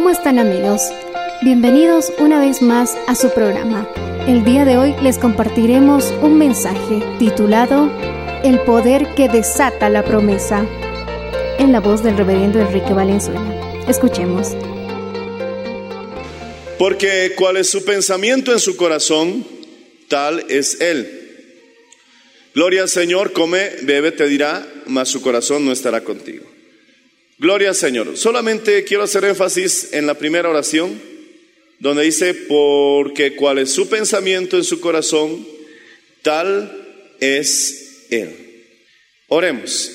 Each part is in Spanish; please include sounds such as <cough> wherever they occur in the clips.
¿Cómo están amigos? Bienvenidos una vez más a su programa. El día de hoy les compartiremos un mensaje titulado El poder que desata la promesa, en la voz del reverendo Enrique Valenzuela. Escuchemos. Porque cuál es su pensamiento en su corazón, tal es él. Gloria al Señor, come, bebe, te dirá, mas su corazón no estará contigo. Gloria al Señor. Solamente quiero hacer énfasis en la primera oración, donde dice, porque cuál es su pensamiento en su corazón, tal es él. Oremos.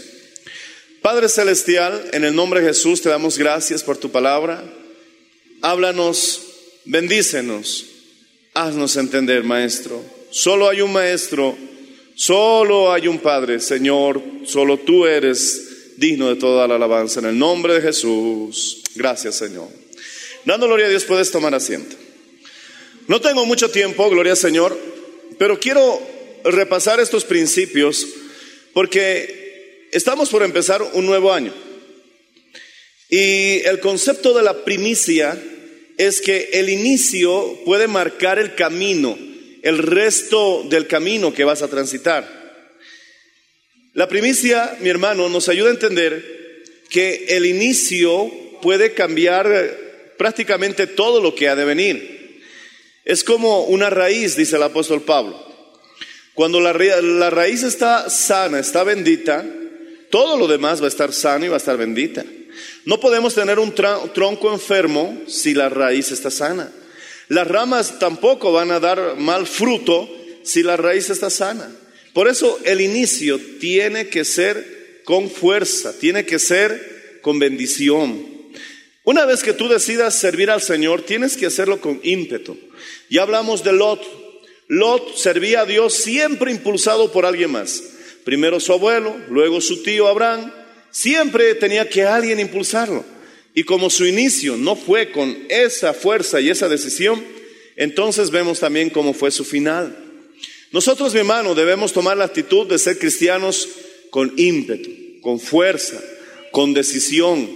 Padre Celestial, en el nombre de Jesús te damos gracias por tu palabra. Háblanos, bendícenos, haznos entender, Maestro. Solo hay un Maestro, solo hay un Padre, Señor, solo tú eres digno de toda la alabanza. En el nombre de Jesús, gracias, Señor. Dando gloria a Dios, puedes tomar asiento. No tengo mucho tiempo, gloria Señor, pero quiero repasar estos principios porque estamos por empezar un nuevo año. Y el concepto de la primicia es que el inicio puede marcar el camino, el resto del camino que vas a transitar. La primicia, mi hermano, nos ayuda a entender que el inicio puede cambiar prácticamente todo lo que ha de venir. Es como una raíz, dice el apóstol Pablo. Cuando la, la raíz está sana, está bendita, todo lo demás va a estar sano y va a estar bendita. No podemos tener un tronco enfermo si la raíz está sana. Las ramas tampoco van a dar mal fruto si la raíz está sana. Por eso el inicio tiene que ser con fuerza, tiene que ser con bendición. Una vez que tú decidas servir al Señor, tienes que hacerlo con ímpetu. Ya hablamos de Lot. Lot servía a Dios siempre impulsado por alguien más. Primero su abuelo, luego su tío Abraham. Siempre tenía que alguien impulsarlo. Y como su inicio no fue con esa fuerza y esa decisión, entonces vemos también cómo fue su final. Nosotros, mi hermano, debemos tomar la actitud de ser cristianos con ímpetu, con fuerza, con decisión,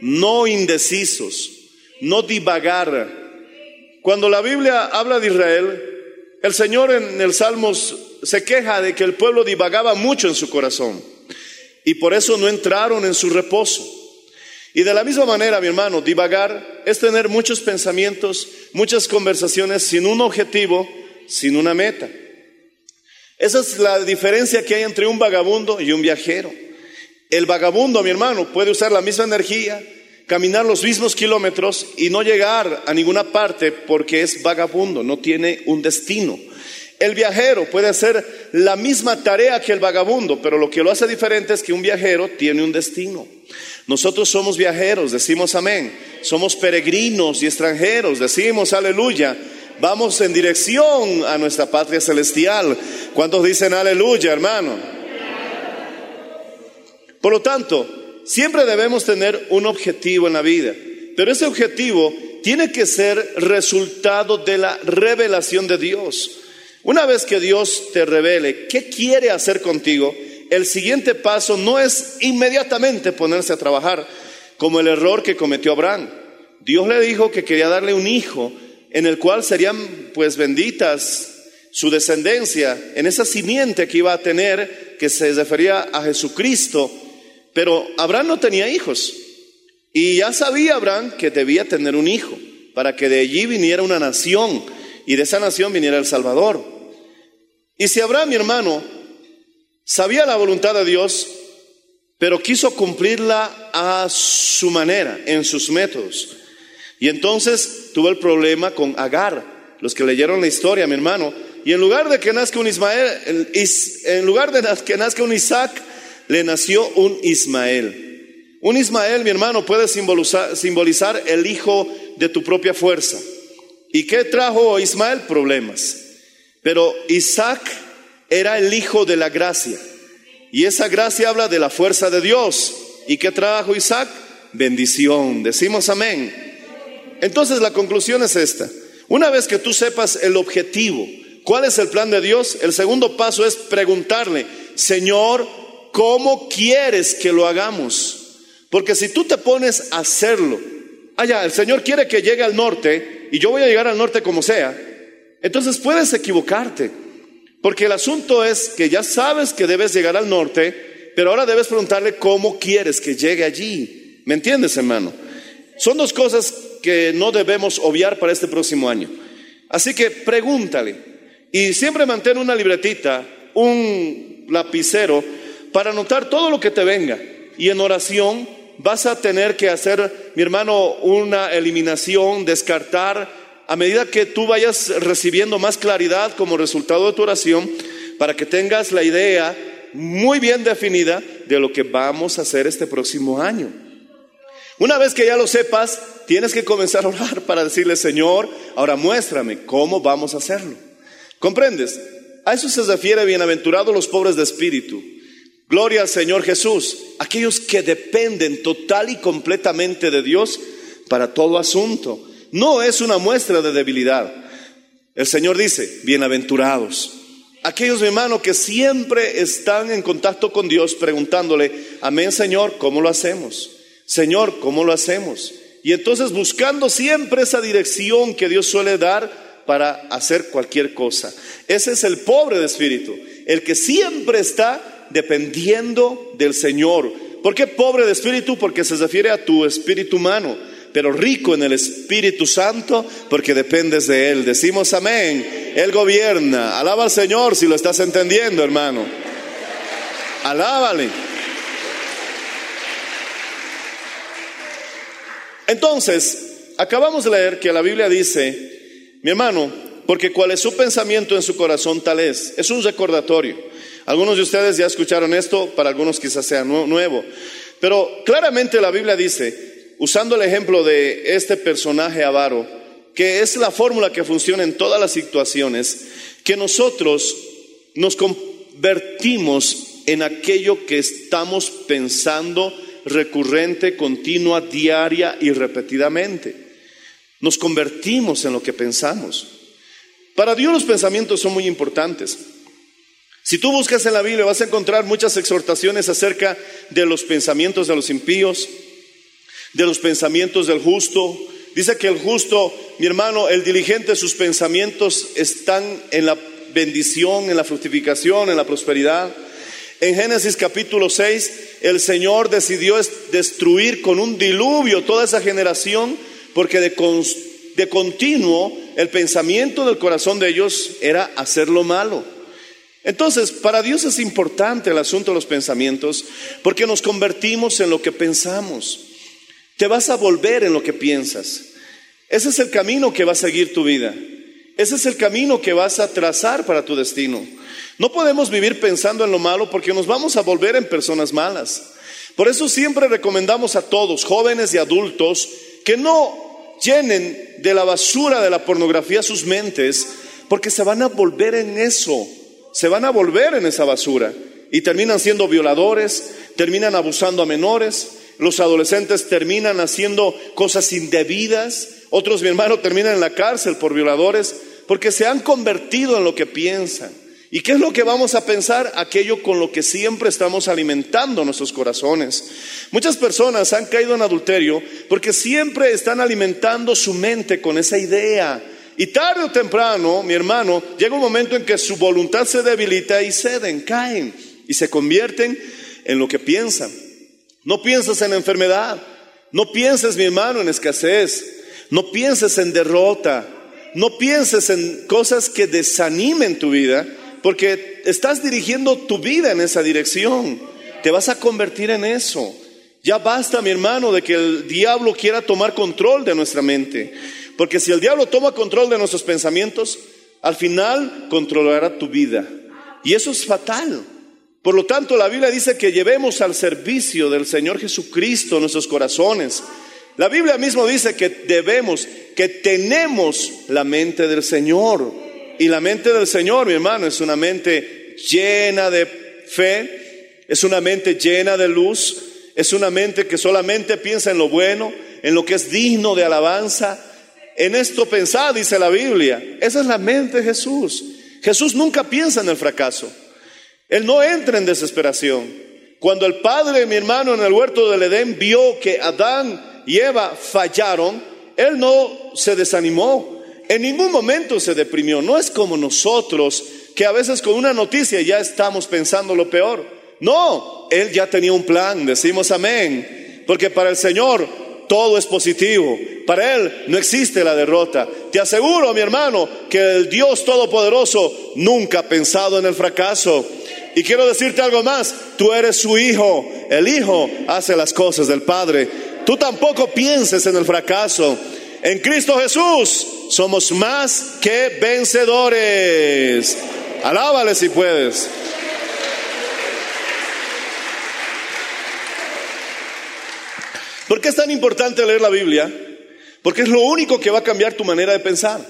no indecisos, no divagar. Cuando la Biblia habla de Israel, el Señor en el Salmos se queja de que el pueblo divagaba mucho en su corazón y por eso no entraron en su reposo. Y de la misma manera, mi hermano, divagar es tener muchos pensamientos, muchas conversaciones sin un objetivo, sin una meta. Esa es la diferencia que hay entre un vagabundo y un viajero. El vagabundo, mi hermano, puede usar la misma energía, caminar los mismos kilómetros y no llegar a ninguna parte porque es vagabundo, no tiene un destino. El viajero puede hacer la misma tarea que el vagabundo, pero lo que lo hace diferente es que un viajero tiene un destino. Nosotros somos viajeros, decimos amén. Somos peregrinos y extranjeros, decimos aleluya. Vamos en dirección a nuestra patria celestial. ¿Cuántos dicen aleluya, hermano? Por lo tanto, siempre debemos tener un objetivo en la vida, pero ese objetivo tiene que ser resultado de la revelación de Dios. Una vez que Dios te revele qué quiere hacer contigo, el siguiente paso no es inmediatamente ponerse a trabajar, como el error que cometió Abraham. Dios le dijo que quería darle un hijo en el cual serían pues benditas su descendencia, en esa simiente que iba a tener, que se refería a Jesucristo. Pero Abraham no tenía hijos. Y ya sabía Abraham que debía tener un hijo, para que de allí viniera una nación y de esa nación viniera el Salvador. Y si Abraham, mi hermano, sabía la voluntad de Dios, pero quiso cumplirla a su manera, en sus métodos. Y entonces tuvo el problema con Agar. Los que leyeron la historia, mi hermano, y en lugar de que nazca un Ismael, en lugar de que nazca un Isaac, le nació un Ismael. Un Ismael, mi hermano, puede simbolizar, simbolizar el hijo de tu propia fuerza. ¿Y qué trajo Ismael? Problemas. Pero Isaac era el hijo de la gracia. Y esa gracia habla de la fuerza de Dios. ¿Y qué trajo Isaac? Bendición. Decimos amén. Entonces la conclusión es esta. Una vez que tú sepas el objetivo, ¿Cuál es el plan de Dios? El segundo paso es preguntarle, Señor, ¿cómo quieres que lo hagamos? Porque si tú te pones a hacerlo, allá, el Señor quiere que llegue al norte y yo voy a llegar al norte como sea, entonces puedes equivocarte. Porque el asunto es que ya sabes que debes llegar al norte, pero ahora debes preguntarle cómo quieres que llegue allí. ¿Me entiendes, hermano? Son dos cosas que no debemos obviar para este próximo año. Así que pregúntale, y siempre mantén una libretita, un lapicero, para anotar todo lo que te venga. Y en oración vas a tener que hacer, mi hermano, una eliminación, descartar, a medida que tú vayas recibiendo más claridad como resultado de tu oración, para que tengas la idea muy bien definida de lo que vamos a hacer este próximo año. Una vez que ya lo sepas, tienes que comenzar a orar para decirle, Señor, ahora muéstrame cómo vamos a hacerlo. ¿Comprendes? A eso se refiere bienaventurados los pobres de espíritu. Gloria al Señor Jesús. Aquellos que dependen total y completamente de Dios para todo asunto. No es una muestra de debilidad. El Señor dice, bienaventurados. Aquellos, mi hermano, que siempre están en contacto con Dios preguntándole, amén Señor, ¿cómo lo hacemos? Señor, ¿cómo lo hacemos? Y entonces buscando siempre esa dirección que Dios suele dar para hacer cualquier cosa. Ese es el pobre de espíritu, el que siempre está dependiendo del Señor. ¿Por qué pobre de espíritu? Porque se refiere a tu espíritu humano, pero rico en el Espíritu Santo porque dependes de Él. Decimos amén. Él gobierna. Alaba al Señor si lo estás entendiendo, hermano. Alábale. Entonces, acabamos de leer que la Biblia dice mi hermano, porque cuál es su pensamiento en su corazón, tal es. Es un recordatorio. Algunos de ustedes ya escucharon esto, para algunos quizás sea nuevo. Pero claramente la Biblia dice, usando el ejemplo de este personaje avaro, que es la fórmula que funciona en todas las situaciones, que nosotros nos convertimos en aquello que estamos pensando recurrente, continua, diaria y repetidamente. Nos convertimos en lo que pensamos. Para Dios los pensamientos son muy importantes. Si tú buscas en la Biblia vas a encontrar muchas exhortaciones acerca de los pensamientos de los impíos, de los pensamientos del justo. Dice que el justo, mi hermano, el diligente, sus pensamientos están en la bendición, en la fructificación, en la prosperidad. En Génesis capítulo 6, el Señor decidió destruir con un diluvio toda esa generación porque de, de continuo el pensamiento del corazón de ellos era hacer lo malo. Entonces, para Dios es importante el asunto de los pensamientos porque nos convertimos en lo que pensamos. Te vas a volver en lo que piensas. Ese es el camino que va a seguir tu vida. Ese es el camino que vas a trazar para tu destino. No podemos vivir pensando en lo malo porque nos vamos a volver en personas malas. Por eso siempre recomendamos a todos, jóvenes y adultos, que no llenen de la basura de la pornografía sus mentes, porque se van a volver en eso, se van a volver en esa basura y terminan siendo violadores, terminan abusando a menores, los adolescentes terminan haciendo cosas indebidas, otros, mi hermano, terminan en la cárcel por violadores, porque se han convertido en lo que piensan. ¿Y qué es lo que vamos a pensar? Aquello con lo que siempre estamos alimentando nuestros corazones. Muchas personas han caído en adulterio porque siempre están alimentando su mente con esa idea. Y tarde o temprano, mi hermano, llega un momento en que su voluntad se debilita y ceden, caen y se convierten en lo que piensan. No piensas en enfermedad, no pienses, mi hermano, en escasez, no pienses en derrota, no pienses en cosas que desanimen tu vida, porque estás dirigiendo tu vida en esa dirección. Te vas a convertir en eso. Ya basta, mi hermano, de que el diablo quiera tomar control de nuestra mente. Porque si el diablo toma control de nuestros pensamientos, al final controlará tu vida. Y eso es fatal. Por lo tanto, la Biblia dice que llevemos al servicio del Señor Jesucristo nuestros corazones. La Biblia mismo dice que debemos, que tenemos la mente del Señor. Y la mente del Señor, mi hermano, es una mente llena de fe, es una mente llena de luz, es una mente que solamente piensa en lo bueno, en lo que es digno de alabanza. En esto pensad, dice la Biblia. Esa es la mente de Jesús. Jesús nunca piensa en el fracaso. Él no entra en desesperación. Cuando el padre, mi hermano, en el huerto del Edén vio que Adán y Eva fallaron, él no se desanimó. En ningún momento se deprimió. No es como nosotros, que a veces con una noticia ya estamos pensando lo peor. No, él ya tenía un plan, decimos amén. Porque para el Señor todo es positivo. Para Él no existe la derrota. Te aseguro, mi hermano, que el Dios Todopoderoso nunca ha pensado en el fracaso. Y quiero decirte algo más, tú eres su hijo, el hijo hace las cosas del Padre. Tú tampoco pienses en el fracaso. En Cristo Jesús somos más que vencedores. Alábale si puedes. ¿Por qué es tan importante leer la Biblia? Porque es lo único que va a cambiar tu manera de pensar.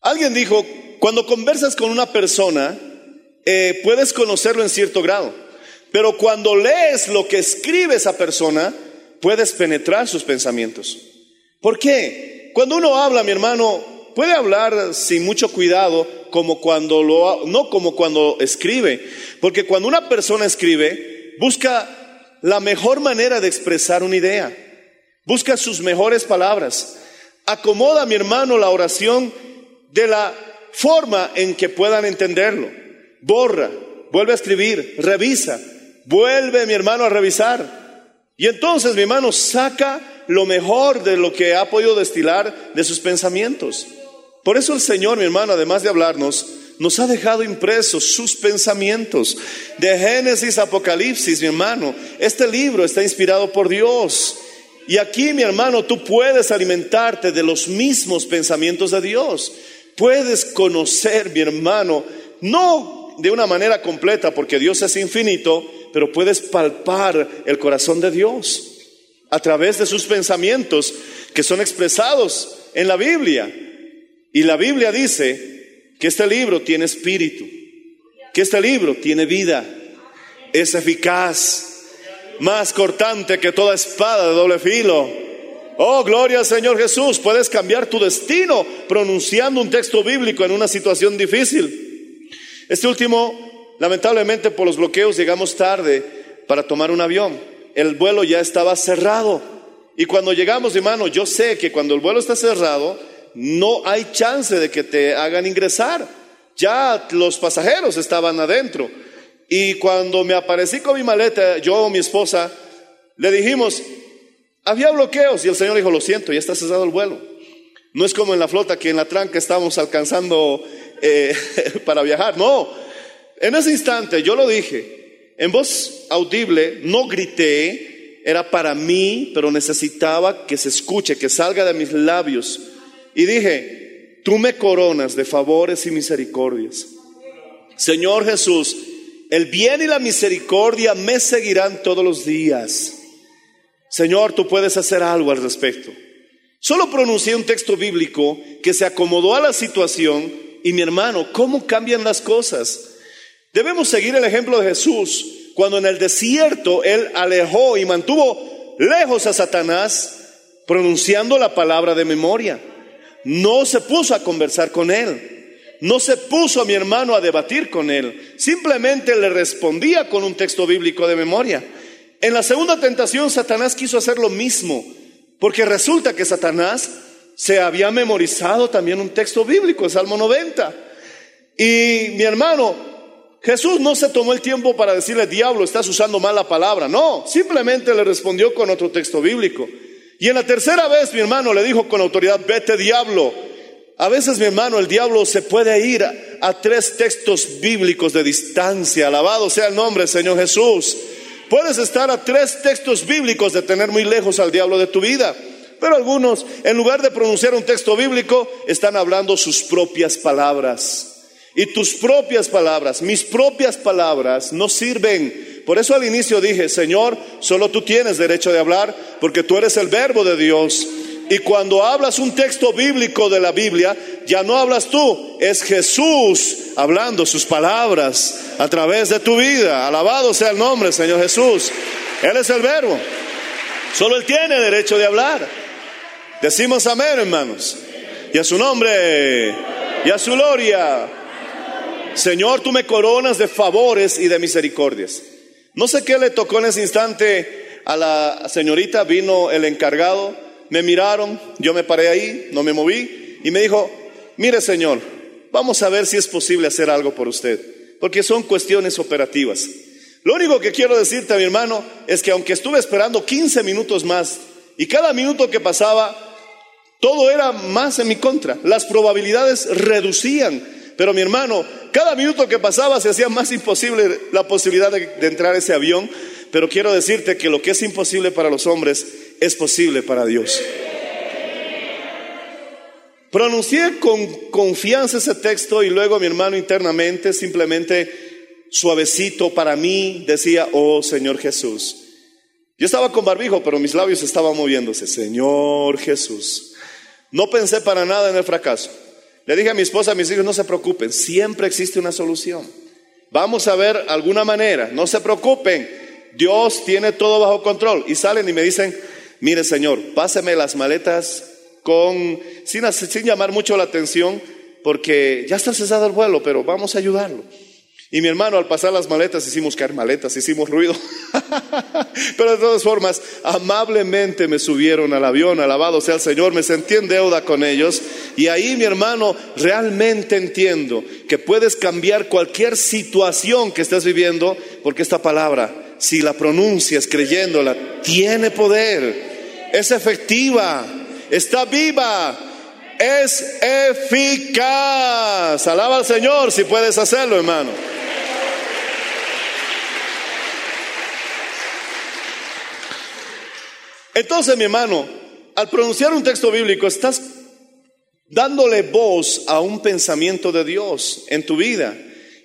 Alguien dijo, cuando conversas con una persona, eh, puedes conocerlo en cierto grado, pero cuando lees lo que escribe esa persona, puedes penetrar sus pensamientos. ¿Por qué? Cuando uno habla, mi hermano, puede hablar sin mucho cuidado, como cuando lo, no como cuando escribe, porque cuando una persona escribe, busca la mejor manera de expresar una idea. Busca sus mejores palabras. Acomoda, mi hermano, la oración de la forma en que puedan entenderlo. Borra, vuelve a escribir, revisa, vuelve, mi hermano, a revisar. Y entonces, mi hermano, saca lo mejor de lo que ha podido destilar de sus pensamientos. Por eso el Señor, mi hermano, además de hablarnos, nos ha dejado impresos sus pensamientos. De Génesis Apocalipsis, mi hermano, este libro está inspirado por Dios. Y aquí, mi hermano, tú puedes alimentarte de los mismos pensamientos de Dios. Puedes conocer, mi hermano, no de una manera completa, porque Dios es infinito, pero puedes palpar el corazón de Dios a través de sus pensamientos que son expresados en la Biblia. Y la Biblia dice que este libro tiene espíritu, que este libro tiene vida, es eficaz, más cortante que toda espada de doble filo. Oh, gloria al Señor Jesús, puedes cambiar tu destino pronunciando un texto bíblico en una situación difícil. Este último, lamentablemente por los bloqueos llegamos tarde para tomar un avión. El vuelo ya estaba cerrado. Y cuando llegamos, hermano, yo sé que cuando el vuelo está cerrado, no hay chance de que te hagan ingresar. Ya los pasajeros estaban adentro. Y cuando me aparecí con mi maleta, yo o mi esposa, le dijimos, había bloqueos y el Señor dijo, lo siento, ya está cesado el vuelo. No es como en la flota que en la tranca estamos alcanzando eh, <laughs> para viajar. No, en ese instante yo lo dije, en voz audible, no grité, era para mí, pero necesitaba que se escuche, que salga de mis labios y dije, tú me coronas de favores y misericordias. Señor Jesús, el bien y la misericordia me seguirán todos los días. Señor, tú puedes hacer algo al respecto. Solo pronuncié un texto bíblico que se acomodó a la situación y mi hermano, ¿cómo cambian las cosas? Debemos seguir el ejemplo de Jesús cuando en el desierto Él alejó y mantuvo lejos a Satanás pronunciando la palabra de memoria. no se puso a conversar con él. No se puso a mi hermano a debatir con él. Simplemente le respondía con un texto bíblico de memoria. En la segunda tentación, Satanás quiso hacer lo mismo. Porque resulta que Satanás se había memorizado también un texto bíblico, Salmo 90. Y mi hermano, Jesús no se tomó el tiempo para decirle, diablo, estás usando mal la palabra. No, simplemente le respondió con otro texto bíblico. Y en la tercera vez, mi hermano le dijo con autoridad, vete diablo. A veces, mi hermano, el diablo se puede ir a, a tres textos bíblicos de distancia. Alabado sea el nombre, Señor Jesús. Puedes estar a tres textos bíblicos de tener muy lejos al diablo de tu vida. Pero algunos, en lugar de pronunciar un texto bíblico, están hablando sus propias palabras. Y tus propias palabras, mis propias palabras, no sirven. Por eso al inicio dije, Señor, solo tú tienes derecho de hablar, porque tú eres el verbo de Dios. Y cuando hablas un texto bíblico de la Biblia, ya no hablas tú, es Jesús hablando sus palabras a través de tu vida. Alabado sea el nombre, Señor Jesús. Él es el verbo. Solo Él tiene derecho de hablar. Decimos amén, hermanos. Y a su nombre, y a su gloria. Señor, tú me coronas de favores y de misericordias. No sé qué le tocó en ese instante a la señorita, vino el encargado, me miraron, yo me paré ahí, no me moví y me dijo, mire Señor, vamos a ver si es posible hacer algo por usted, porque son cuestiones operativas. Lo único que quiero decirte, mi hermano, es que aunque estuve esperando 15 minutos más y cada minuto que pasaba, todo era más en mi contra, las probabilidades reducían. Pero mi hermano, cada minuto que pasaba se hacía más imposible la posibilidad de, entrar a ese avión. Pero quiero decirte que lo que es imposible para los hombres es posible para Dios. Pronuncié con confianza ese texto y luego mi hermano internamente simplemente suavecito para mí decía, oh Señor Jesús. Yo estaba con barbijo, pero mis labios estaban moviéndose. Señor Jesús. No pensé para nada en el fracaso. Le dije a mi esposa, a mis hijos, no se preocupen, siempre existe una solución. Vamos a ver alguna manera, no se preocupen, Dios tiene todo bajo control. Y salen y me dicen, mire Señor, páseme las maletas con, sin, sin llamar mucho la atención, porque ya está cesado el vuelo, pero vamos a ayudarlo. Y mi hermano, al pasar las maletas, hicimos caer maletas, hicimos ruido. <laughs> Pero de todas formas, amablemente me subieron al avión, alabado sea el Señor, me sentí en deuda con ellos. Y ahí, mi hermano, realmente entiendo que puedes cambiar cualquier situación que estés viviendo, porque esta palabra, si la pronuncias creyéndola, tiene poder, es efectiva, está viva, es eficaz. Alaba al Señor si puedes hacerlo, hermano. Entonces, mi hermano, al pronunciar un texto bíblico, estás dándole voz a un pensamiento de Dios en tu vida.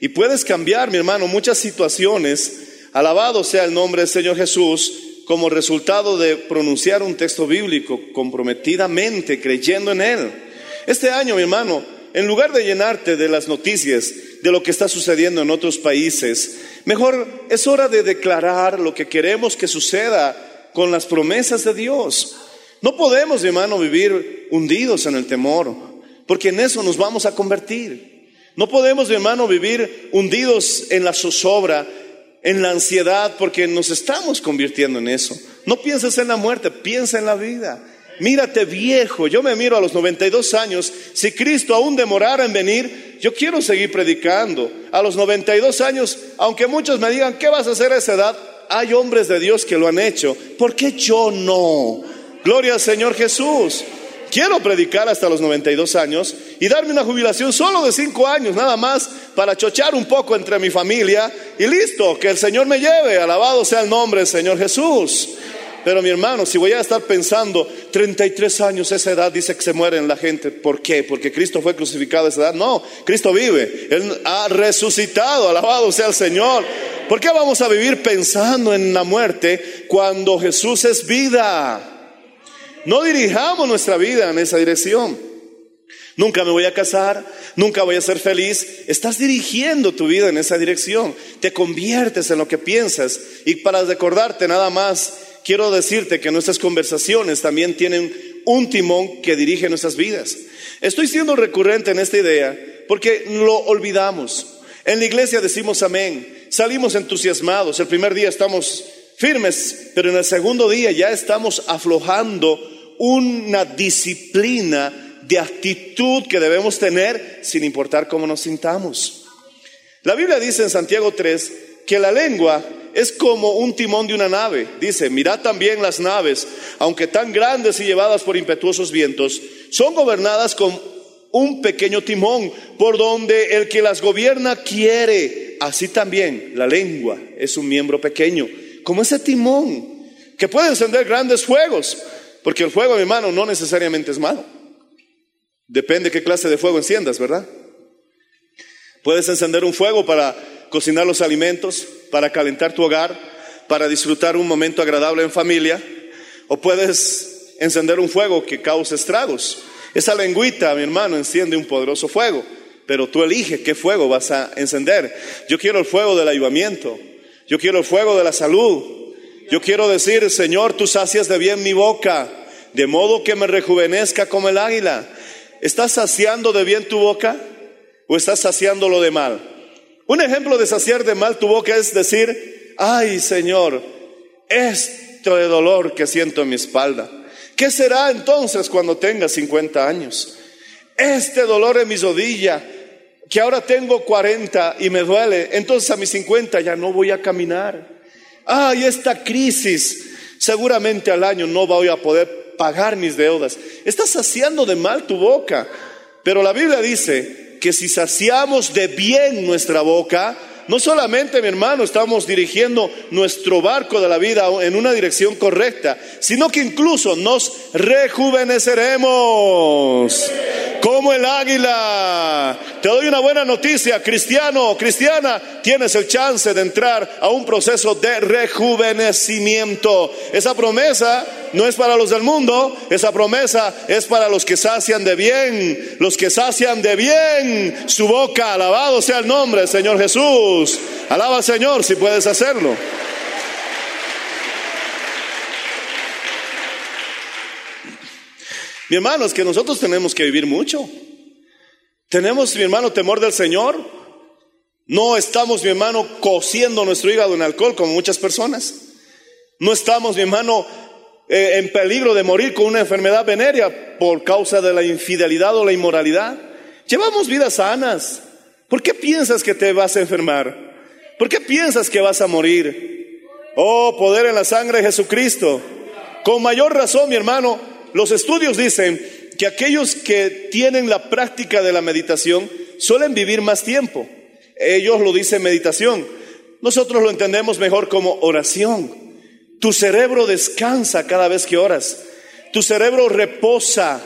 Y puedes cambiar, mi hermano, muchas situaciones. Alabado sea el nombre del Señor Jesús como resultado de pronunciar un texto bíblico comprometidamente, creyendo en Él. Este año, mi hermano, en lugar de llenarte de las noticias de lo que está sucediendo en otros países, mejor es hora de declarar lo que queremos que suceda con las promesas de Dios. No podemos, mi hermano, vivir hundidos en el temor, porque en eso nos vamos a convertir. No podemos, mi hermano, vivir hundidos en la zozobra, en la ansiedad, porque nos estamos convirtiendo en eso. No pienses en la muerte, piensa en la vida. Mírate viejo, yo me miro a los 92 años, si Cristo aún demorara en venir, yo quiero seguir predicando. A los 92 años, aunque muchos me digan, ¿qué vas a hacer a esa edad? Hay hombres de Dios que lo han hecho. ¿Por qué yo no? Gloria al Señor Jesús. Quiero predicar hasta los 92 años y darme una jubilación solo de 5 años, nada más, para chochar un poco entre mi familia y listo, que el Señor me lleve. Alabado sea el nombre del Señor Jesús. Pero mi hermano, si voy a estar pensando 33 años, esa edad dice que se mueren la gente. ¿Por qué? Porque Cristo fue crucificado a esa edad. No, Cristo vive. Él ha resucitado. Alabado sea el Señor. ¿Por qué vamos a vivir pensando en la muerte cuando Jesús es vida? No dirijamos nuestra vida en esa dirección. Nunca me voy a casar, nunca voy a ser feliz. Estás dirigiendo tu vida en esa dirección. Te conviertes en lo que piensas. Y para recordarte nada más, quiero decirte que nuestras conversaciones también tienen un timón que dirige nuestras vidas. Estoy siendo recurrente en esta idea porque lo olvidamos. En la iglesia decimos amén, salimos entusiasmados, el primer día estamos firmes, pero en el segundo día ya estamos aflojando una disciplina de actitud que debemos tener sin importar cómo nos sintamos. La Biblia dice en Santiago 3 que la lengua es como un timón de una nave. Dice, mirad también las naves, aunque tan grandes y llevadas por impetuosos vientos, son gobernadas con un pequeño timón por donde el que las gobierna quiere. Así también la lengua es un miembro pequeño, como ese timón, que puede encender grandes fuegos, porque el fuego, mi hermano, no necesariamente es malo. Depende qué clase de fuego enciendas, ¿verdad? Puedes encender un fuego para cocinar los alimentos, para calentar tu hogar, para disfrutar un momento agradable en familia, o puedes encender un fuego que cause estragos. Esa lengüita, mi hermano, enciende un poderoso fuego, pero tú eliges qué fuego vas a encender. Yo quiero el fuego del ayudamiento, yo quiero el fuego de la salud, yo quiero decir, Señor, tú sacias de bien mi boca, de modo que me rejuvenezca como el águila. ¿Estás saciando de bien tu boca o estás saciándolo de mal? Un ejemplo de saciar de mal tu boca es decir, ay Señor, esto de dolor que siento en mi espalda. ¿Qué será entonces cuando tenga 50 años? Este dolor en mi rodilla, que ahora tengo 40 y me duele, entonces a mis 50 ya no voy a caminar. Ay, esta crisis, seguramente al año no voy a poder pagar mis deudas. Estás saciando de mal tu boca. Pero la Biblia dice que si saciamos de bien nuestra boca, no solamente, mi hermano, estamos dirigiendo nuestro barco de la vida en una dirección correcta, sino que incluso nos rejuveneceremos como el águila. Te doy una buena noticia, cristiano, cristiana, tienes el chance de entrar a un proceso de rejuvenecimiento. Esa promesa no es para los del mundo, esa promesa es para los que sacian de bien, los que sacian de bien su boca. Alabado sea el nombre del Señor Jesús. Alaba al Señor si puedes hacerlo. Mi hermano, es que nosotros tenemos que vivir mucho. Tenemos, mi hermano, temor del Señor. No estamos, mi hermano, cociendo nuestro hígado en alcohol como muchas personas. No estamos, mi hermano, eh, en peligro de morir con una enfermedad venérea por causa de la infidelidad o la inmoralidad. Llevamos vidas sanas. ¿Por qué piensas que te vas a enfermar? ¿Por qué piensas que vas a morir? Oh, poder en la sangre de Jesucristo. Con mayor razón, mi hermano, los estudios dicen que aquellos que tienen la práctica de la meditación suelen vivir más tiempo. Ellos lo dicen meditación. Nosotros lo entendemos mejor como oración. Tu cerebro descansa cada vez que oras. Tu cerebro reposa.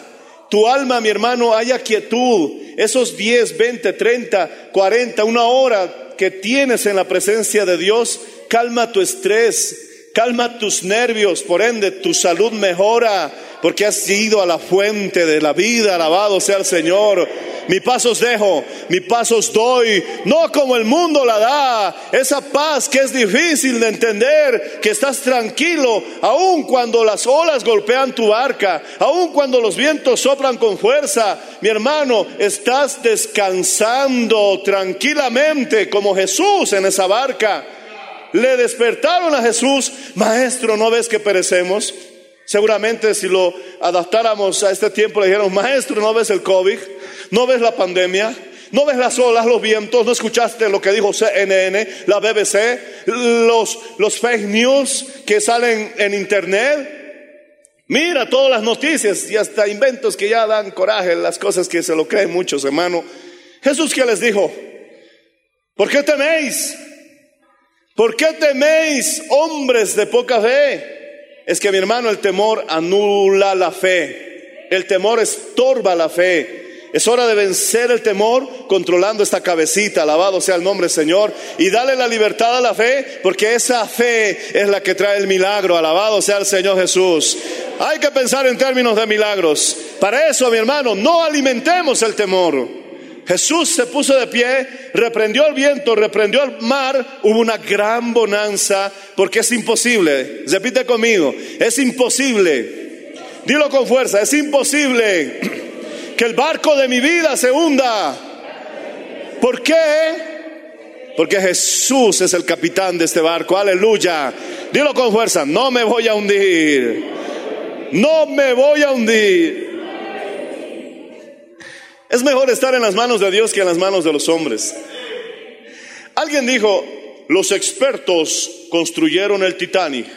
Tu alma, mi hermano, haya quietud. Esos 10, 20, 30, 40, una hora que tienes en la presencia de Dios, calma tu estrés, calma tus nervios, por ende tu salud mejora porque has ido a la fuente de la vida, alabado sea el Señor. Mi pasos dejo, mi pasos doy, no como el mundo la da, esa paz que es difícil de entender, que estás tranquilo, aun cuando las olas golpean tu barca, aun cuando los vientos soplan con fuerza, mi hermano, estás descansando tranquilamente como Jesús en esa barca. Le despertaron a Jesús, maestro, ¿no ves que perecemos? Seguramente si lo adaptáramos a este tiempo le dijeron, maestro, ¿no ves el COVID? ¿No ves la pandemia? ¿No ves las olas, los vientos? ¿No escuchaste lo que dijo CNN, la BBC, los, los fake news que salen en internet? Mira todas las noticias y hasta inventos que ya dan coraje, las cosas que se lo creen muchos, hermano. Jesús que les dijo, ¿por qué teméis? ¿Por qué teméis, hombres de poca fe? es que mi hermano, el temor anula la fe. El temor estorba la fe. Es hora de vencer el temor controlando esta cabecita, alabado sea el nombre Señor, y dale la libertad a la fe, porque esa fe es la que trae el milagro, alabado sea el Señor Jesús. Hay que pensar en términos de milagros. Para eso, mi hermano, no alimentemos el temor. Jesús se puso de pie, reprendió el viento, reprendió el mar, hubo una gran bonanza, porque es imposible, repite conmigo, es imposible, dilo con fuerza, es imposible <clears throat> El barco de mi vida se hunda. ¿Por qué? Porque Jesús es el capitán de este barco. Aleluya. Dilo con fuerza. No me voy a hundir. No me voy a hundir. Es mejor estar en las manos de Dios que en las manos de los hombres. Alguien dijo, los expertos construyeron el Titanic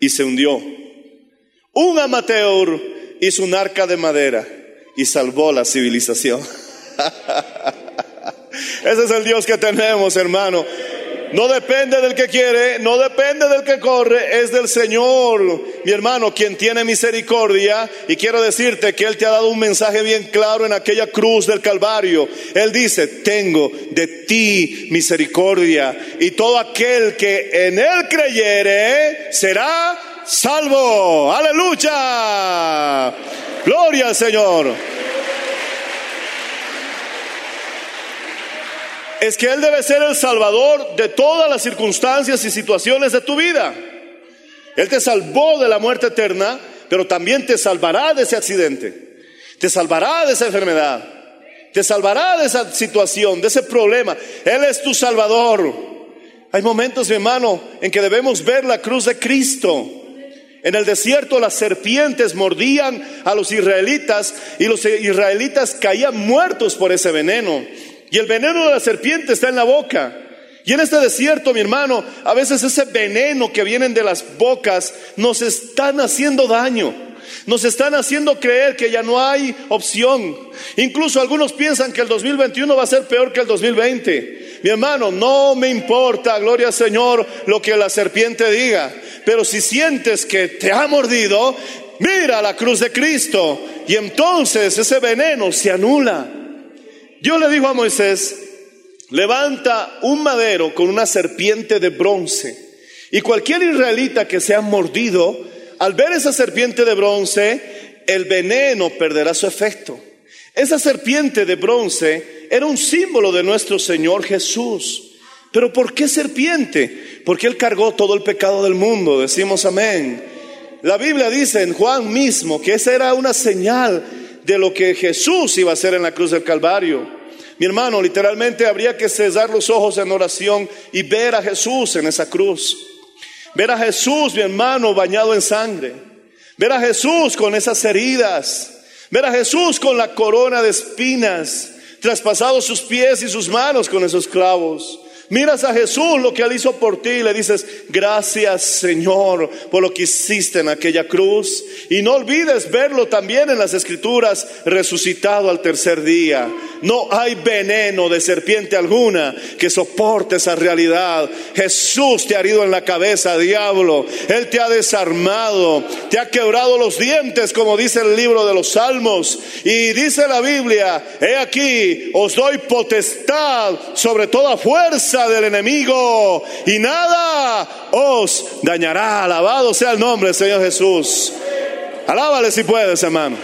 y se hundió. Un amateur hizo un arca de madera y salvó la civilización. <laughs> Ese es el Dios que tenemos, hermano. No depende del que quiere, no depende del que corre, es del Señor, mi hermano, quien tiene misericordia. Y quiero decirte que Él te ha dado un mensaje bien claro en aquella cruz del Calvario. Él dice, tengo de ti misericordia. Y todo aquel que en Él creyere será salvo. Aleluya. Gloria al Señor. es que Él debe ser el salvador de todas las circunstancias y situaciones de tu vida. Él te salvó de la muerte eterna, pero también te salvará de ese accidente, te salvará de esa enfermedad, te salvará de esa situación, de ese problema. Él es tu salvador. Hay momentos, mi hermano, en que debemos ver la cruz de Cristo. En el desierto las serpientes mordían a los israelitas y los israelitas caían muertos por ese veneno. Y el veneno de la serpiente está en la boca. Y en este desierto, mi hermano, a veces ese veneno que vienen de las bocas nos están haciendo daño. Nos están haciendo creer que ya no hay opción. Incluso algunos piensan que el 2021 va a ser peor que el 2020. Mi hermano, no me importa, gloria al Señor, lo que la serpiente diga. Pero si sientes que te ha mordido, mira la cruz de Cristo. Y entonces ese veneno se anula. Dios le dijo a Moisés, levanta un madero con una serpiente de bronce. Y cualquier israelita que sea mordido, al ver esa serpiente de bronce, el veneno perderá su efecto. Esa serpiente de bronce era un símbolo de nuestro Señor Jesús. Pero ¿por qué serpiente? Porque Él cargó todo el pecado del mundo. Decimos amén. La Biblia dice en Juan mismo que esa era una señal de lo que Jesús iba a hacer en la cruz del Calvario. Mi hermano, literalmente habría que cesar los ojos en oración y ver a Jesús en esa cruz. Ver a Jesús, mi hermano, bañado en sangre. Ver a Jesús con esas heridas. Ver a Jesús con la corona de espinas. Traspasados sus pies y sus manos con esos clavos. Miras a Jesús lo que Él hizo por ti y le dices, gracias Señor por lo que hiciste en aquella cruz. Y no olvides verlo también en las escrituras, resucitado al tercer día. No hay veneno de serpiente alguna que soporte esa realidad. Jesús te ha herido en la cabeza, diablo. Él te ha desarmado, te ha quebrado los dientes, como dice el libro de los Salmos. Y dice la Biblia, he aquí, os doy potestad sobre toda fuerza del enemigo y nada os dañará. Alabado sea el nombre del Señor Jesús. Alábale si puedes, hermano.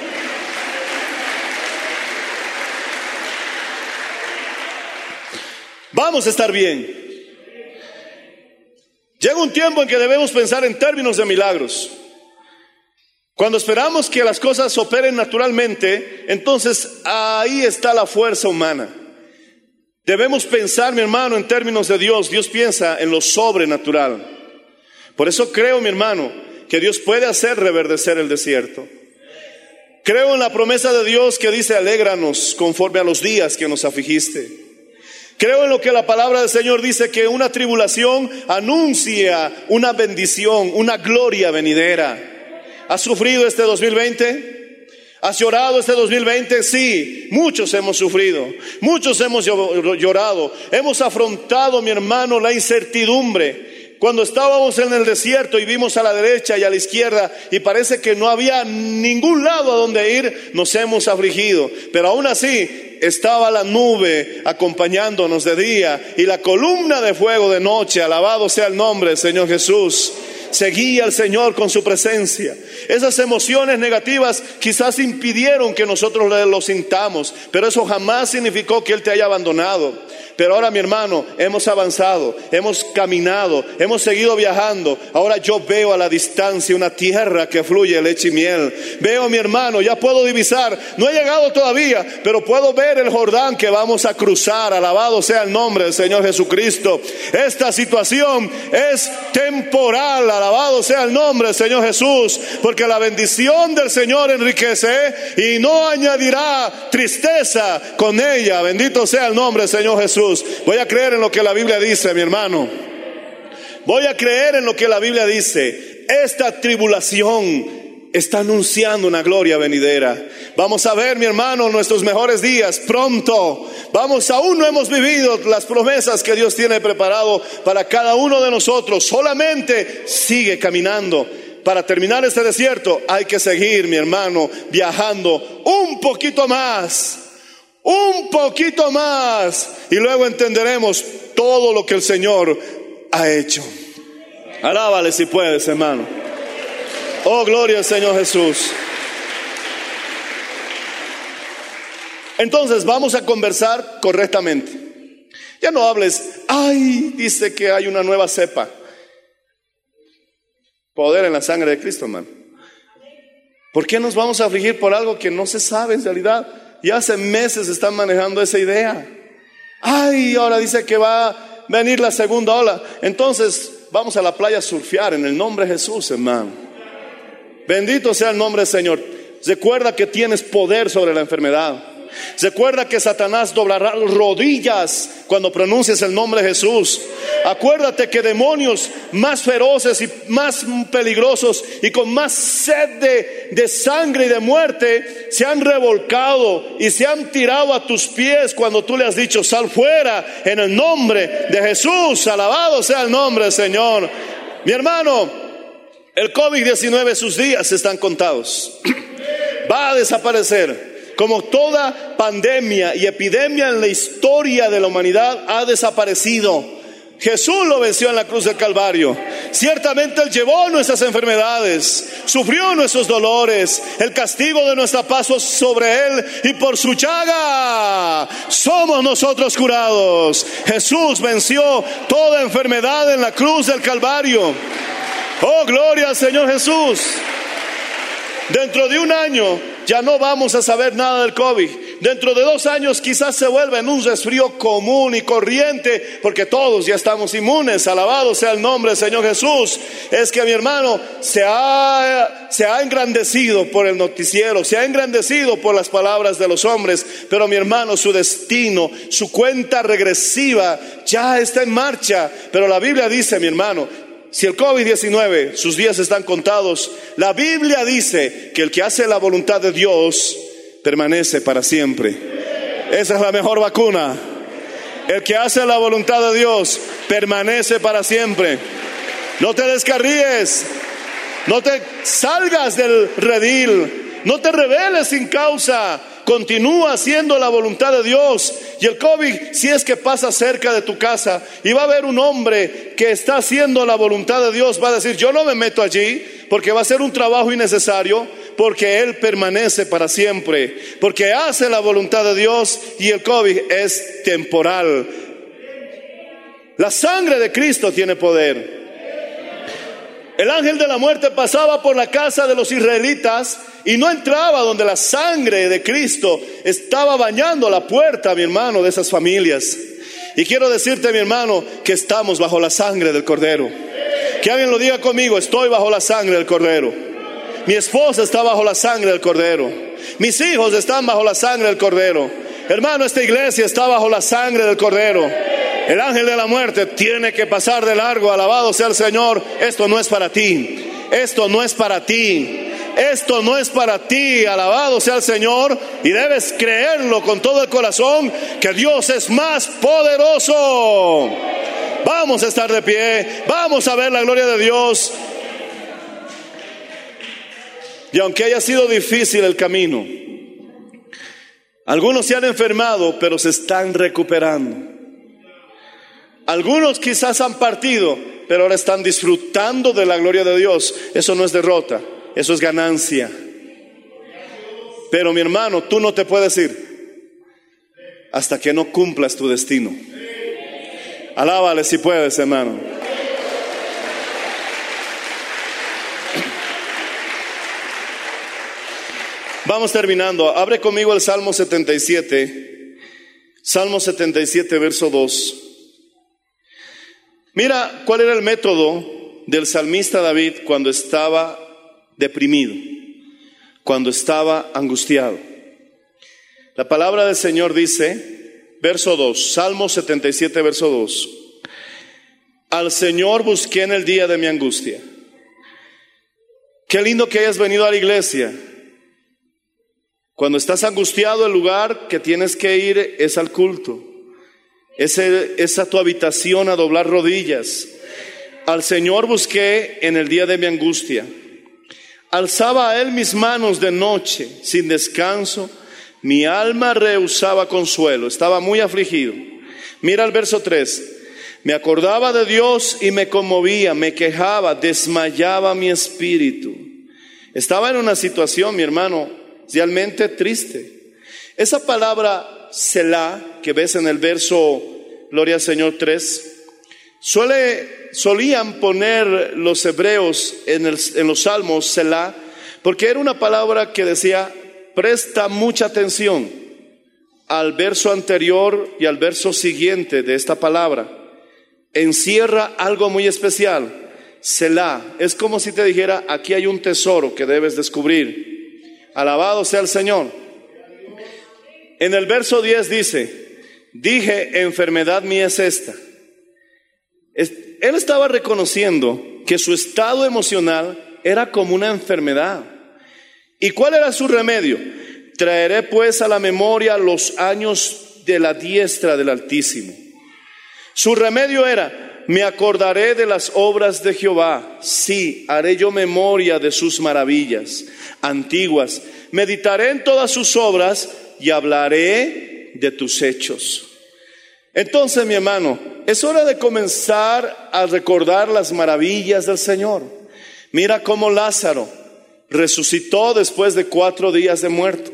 Vamos a estar bien. Llega un tiempo en que debemos pensar en términos de milagros. Cuando esperamos que las cosas operen naturalmente, entonces ahí está la fuerza humana. Debemos pensar, mi hermano, en términos de Dios. Dios piensa en lo sobrenatural. Por eso creo, mi hermano, que Dios puede hacer reverdecer el desierto. Creo en la promesa de Dios que dice, alégranos conforme a los días que nos afligiste. Creo en lo que la palabra del Señor dice, que una tribulación anuncia una bendición, una gloria venidera. ¿Has sufrido este 2020? ¿Has llorado este 2020? Sí, muchos hemos sufrido, muchos hemos llorado, hemos afrontado, mi hermano, la incertidumbre. Cuando estábamos en el desierto y vimos a la derecha y a la izquierda y parece que no había ningún lado a donde ir, nos hemos afligido. Pero aún así estaba la nube acompañándonos de día y la columna de fuego de noche. Alabado sea el nombre Señor Jesús seguía al Señor con su presencia. Esas emociones negativas quizás impidieron que nosotros lo sintamos, pero eso jamás significó que Él te haya abandonado. Pero ahora mi hermano, hemos avanzado, hemos caminado, hemos seguido viajando. Ahora yo veo a la distancia una tierra que fluye leche y miel. Veo mi hermano, ya puedo divisar. No he llegado todavía, pero puedo ver el Jordán que vamos a cruzar. Alabado sea el nombre del Señor Jesucristo. Esta situación es temporal. Alabado sea el nombre del Señor Jesús. Porque la bendición del Señor enriquece y no añadirá tristeza con ella. Bendito sea el nombre del Señor Jesús. Voy a creer en lo que la Biblia dice, mi hermano. Voy a creer en lo que la Biblia dice. Esta tribulación está anunciando una gloria venidera. Vamos a ver, mi hermano, nuestros mejores días pronto. Vamos, aún no hemos vivido las promesas que Dios tiene preparado para cada uno de nosotros. Solamente sigue caminando. Para terminar este desierto hay que seguir, mi hermano, viajando un poquito más un poquito más y luego entenderemos todo lo que el Señor ha hecho. Alábale si puedes, hermano. Oh, gloria al Señor Jesús. Entonces vamos a conversar correctamente. Ya no hables, ay, dice que hay una nueva cepa. Poder en la sangre de Cristo, hermano. ¿Por qué nos vamos a afligir por algo que no se sabe en realidad? Y hace meses están manejando esa idea. Ay, ahora dice que va a venir la segunda ola. Entonces vamos a la playa a surfear en el nombre de Jesús, hermano. Bendito sea el nombre del Señor. Recuerda que tienes poder sobre la enfermedad. Recuerda que Satanás doblará rodillas cuando pronuncies el nombre de Jesús. Acuérdate que demonios más feroces y más peligrosos y con más sed de, de, sangre y de muerte se han revolcado y se han tirado a tus pies cuando tú le has dicho sal fuera en el nombre de Jesús. Alabado sea el nombre del Señor. Mi hermano, el COVID-19 sus días están contados. <clears throat> Va a desaparecer como toda pandemia y epidemia en la historia de la humanidad ha desaparecido. Jesús lo venció en la cruz del Calvario. Ciertamente Él llevó nuestras enfermedades, sufrió nuestros dolores, el castigo de nuestra paso sobre Él y por su llaga somos nosotros curados. Jesús venció toda enfermedad en la cruz del Calvario. Oh, gloria al Señor Jesús. Dentro de un año ya no vamos a saber nada del COVID. Dentro de dos años quizás se vuelva en un resfrío común y corriente, porque todos ya estamos inmunes. Alabado sea el nombre del Señor Jesús. Es que mi hermano se ha, se ha engrandecido por el noticiero, se ha engrandecido por las palabras de los hombres, pero mi hermano, su destino, su cuenta regresiva ya está en marcha. Pero la Biblia dice, mi hermano, si el COVID-19, sus días están contados, la Biblia dice que el que hace la voluntad de Dios permanece para siempre. Esa es la mejor vacuna. El que hace la voluntad de Dios permanece para siempre. No te descarríes, no te salgas del redil, no te rebeles sin causa. Continúa haciendo la voluntad de Dios. Y el COVID, si es que pasa cerca de tu casa y va a haber un hombre que está haciendo la voluntad de Dios, va a decir, yo no me meto allí porque va a ser un trabajo innecesario, porque Él permanece para siempre, porque hace la voluntad de Dios y el COVID es temporal. La sangre de Cristo tiene poder. El ángel de la muerte pasaba por la casa de los israelitas y no entraba donde la sangre de Cristo estaba bañando la puerta, mi hermano, de esas familias. Y quiero decirte, mi hermano, que estamos bajo la sangre del Cordero. Que alguien lo diga conmigo, estoy bajo la sangre del Cordero. Mi esposa está bajo la sangre del Cordero. Mis hijos están bajo la sangre del Cordero. Hermano, esta iglesia está bajo la sangre del Cordero. El ángel de la muerte tiene que pasar de largo. Alabado sea el Señor. Esto no es para ti. Esto no es para ti. Esto no es para ti. Alabado sea el Señor. Y debes creerlo con todo el corazón que Dios es más poderoso. Vamos a estar de pie. Vamos a ver la gloria de Dios. Y aunque haya sido difícil el camino, algunos se han enfermado, pero se están recuperando. Algunos quizás han partido, pero ahora están disfrutando de la gloria de Dios. Eso no es derrota, eso es ganancia. Pero mi hermano, tú no te puedes ir hasta que no cumplas tu destino. Alábale si puedes, hermano. Vamos terminando. Abre conmigo el Salmo 77. Salmo 77, verso 2. Mira cuál era el método del salmista David cuando estaba deprimido, cuando estaba angustiado. La palabra del Señor dice, verso 2, Salmo 77, verso 2. Al Señor busqué en el día de mi angustia. Qué lindo que hayas venido a la iglesia. Cuando estás angustiado, el lugar que tienes que ir es al culto. Es, es a tu habitación a doblar rodillas. Al Señor busqué en el día de mi angustia. Alzaba a Él mis manos de noche, sin descanso. Mi alma rehusaba consuelo, estaba muy afligido. Mira el verso 3. Me acordaba de Dios y me conmovía, me quejaba, desmayaba mi espíritu. Estaba en una situación, mi hermano, realmente triste. Esa palabra Selah que ves en el verso Gloria al Señor 3, suele, solían poner los hebreos en, en los salmos Selah, porque era una palabra que decía, presta mucha atención al verso anterior y al verso siguiente de esta palabra. Encierra algo muy especial. Selah es como si te dijera, aquí hay un tesoro que debes descubrir. Alabado sea el Señor. En el verso 10 dice, dije, enfermedad mía es esta. Él estaba reconociendo que su estado emocional era como una enfermedad. ¿Y cuál era su remedio? Traeré pues a la memoria los años de la diestra del Altísimo. Su remedio era, me acordaré de las obras de Jehová, sí, haré yo memoria de sus maravillas antiguas. Meditaré en todas sus obras y hablaré de tus hechos. Entonces, mi hermano, es hora de comenzar a recordar las maravillas del Señor. Mira cómo Lázaro resucitó después de cuatro días de muerto.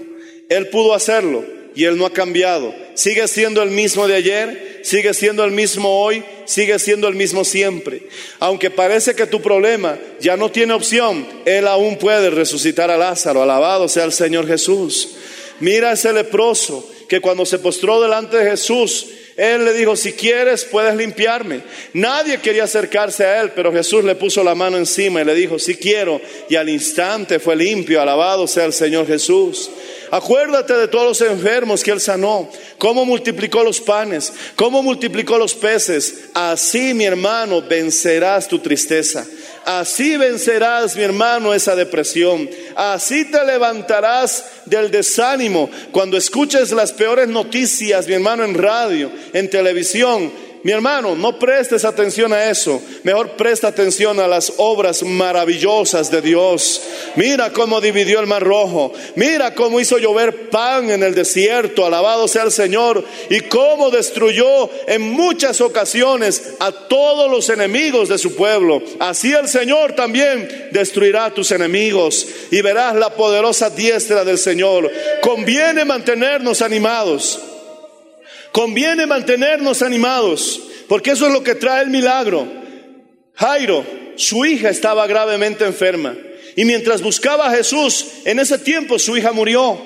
Él pudo hacerlo y él no ha cambiado. Sigue siendo el mismo de ayer, sigue siendo el mismo hoy, sigue siendo el mismo siempre. Aunque parece que tu problema ya no tiene opción, Él aún puede resucitar a Lázaro. Alabado sea el Señor Jesús. Mira ese leproso que cuando se postró delante de Jesús, él le dijo, si quieres, puedes limpiarme. Nadie quería acercarse a él, pero Jesús le puso la mano encima y le dijo, si quiero. Y al instante fue limpio, alabado sea el Señor Jesús. Acuérdate de todos los enfermos que Él sanó, cómo multiplicó los panes, cómo multiplicó los peces. Así, mi hermano, vencerás tu tristeza. Así vencerás, mi hermano, esa depresión. Así te levantarás del desánimo cuando escuches las peores noticias, mi hermano, en radio, en televisión mi hermano, no prestes atención a eso. Mejor presta atención a las obras maravillosas de Dios. Mira cómo dividió el mar rojo. Mira cómo hizo llover pan en el desierto. Alabado sea el Señor. Y cómo destruyó en muchas ocasiones a todos los enemigos de su pueblo. Así el Señor también destruirá a tus enemigos. Y verás la poderosa diestra del Señor. Conviene mantenernos animados. Conviene mantenernos animados, porque eso es lo que trae el milagro. Jairo, su hija estaba gravemente enferma. Y mientras buscaba a Jesús, en ese tiempo su hija murió.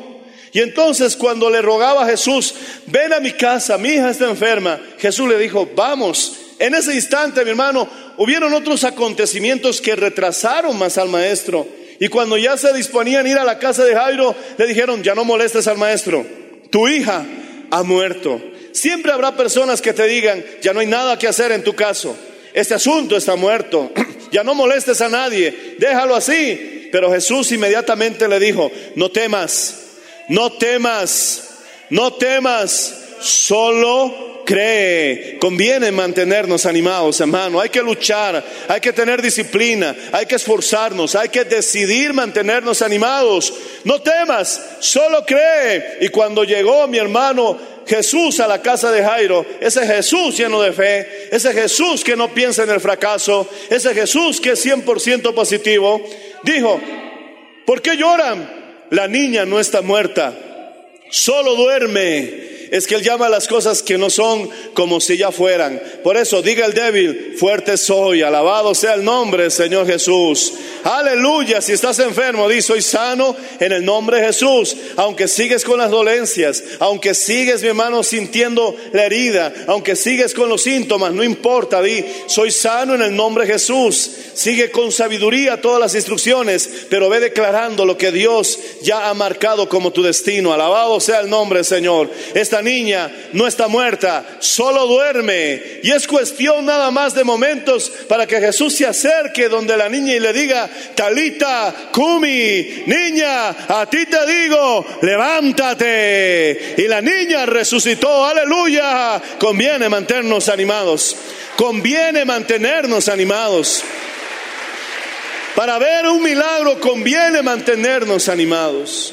Y entonces cuando le rogaba a Jesús, ven a mi casa, mi hija está enferma, Jesús le dijo, vamos. En ese instante, mi hermano, hubieron otros acontecimientos que retrasaron más al maestro. Y cuando ya se disponían a ir a la casa de Jairo, le dijeron, ya no molestes al maestro, tu hija ha muerto. Siempre habrá personas que te digan, ya no hay nada que hacer en tu caso. Este asunto está muerto. <clears throat> ya no molestes a nadie. Déjalo así. Pero Jesús inmediatamente le dijo, no temas, no temas, no temas, solo cree. Conviene mantenernos animados, hermano. Hay que luchar, hay que tener disciplina, hay que esforzarnos, hay que decidir mantenernos animados. No temas, solo cree. Y cuando llegó mi hermano Jesús a la casa de Jairo, ese Jesús lleno de fe, ese Jesús que no piensa en el fracaso, ese Jesús que es 100% positivo, dijo, ¿por qué lloran? La niña no está muerta, solo duerme. Es que Él llama a las cosas que no son como si ya fueran. Por eso diga el débil, fuerte soy, alabado sea el nombre del Señor Jesús. Aleluya, si estás enfermo, di soy sano en el nombre de Jesús. Aunque sigues con las dolencias, aunque sigues, mi hermano, sintiendo la herida, aunque sigues con los síntomas, no importa, di soy sano en el nombre de Jesús. Sigue con sabiduría todas las instrucciones, pero ve declarando lo que Dios ya ha marcado como tu destino. Alabado sea el nombre, Señor. Esta niña no está muerta, solo duerme. Y es cuestión nada más de momentos para que Jesús se acerque donde la niña y le diga, Talita, Kumi, niña, a ti te digo, levántate. Y la niña resucitó, aleluya. Conviene mantenernos animados. Conviene mantenernos animados. Para ver un milagro conviene mantenernos animados.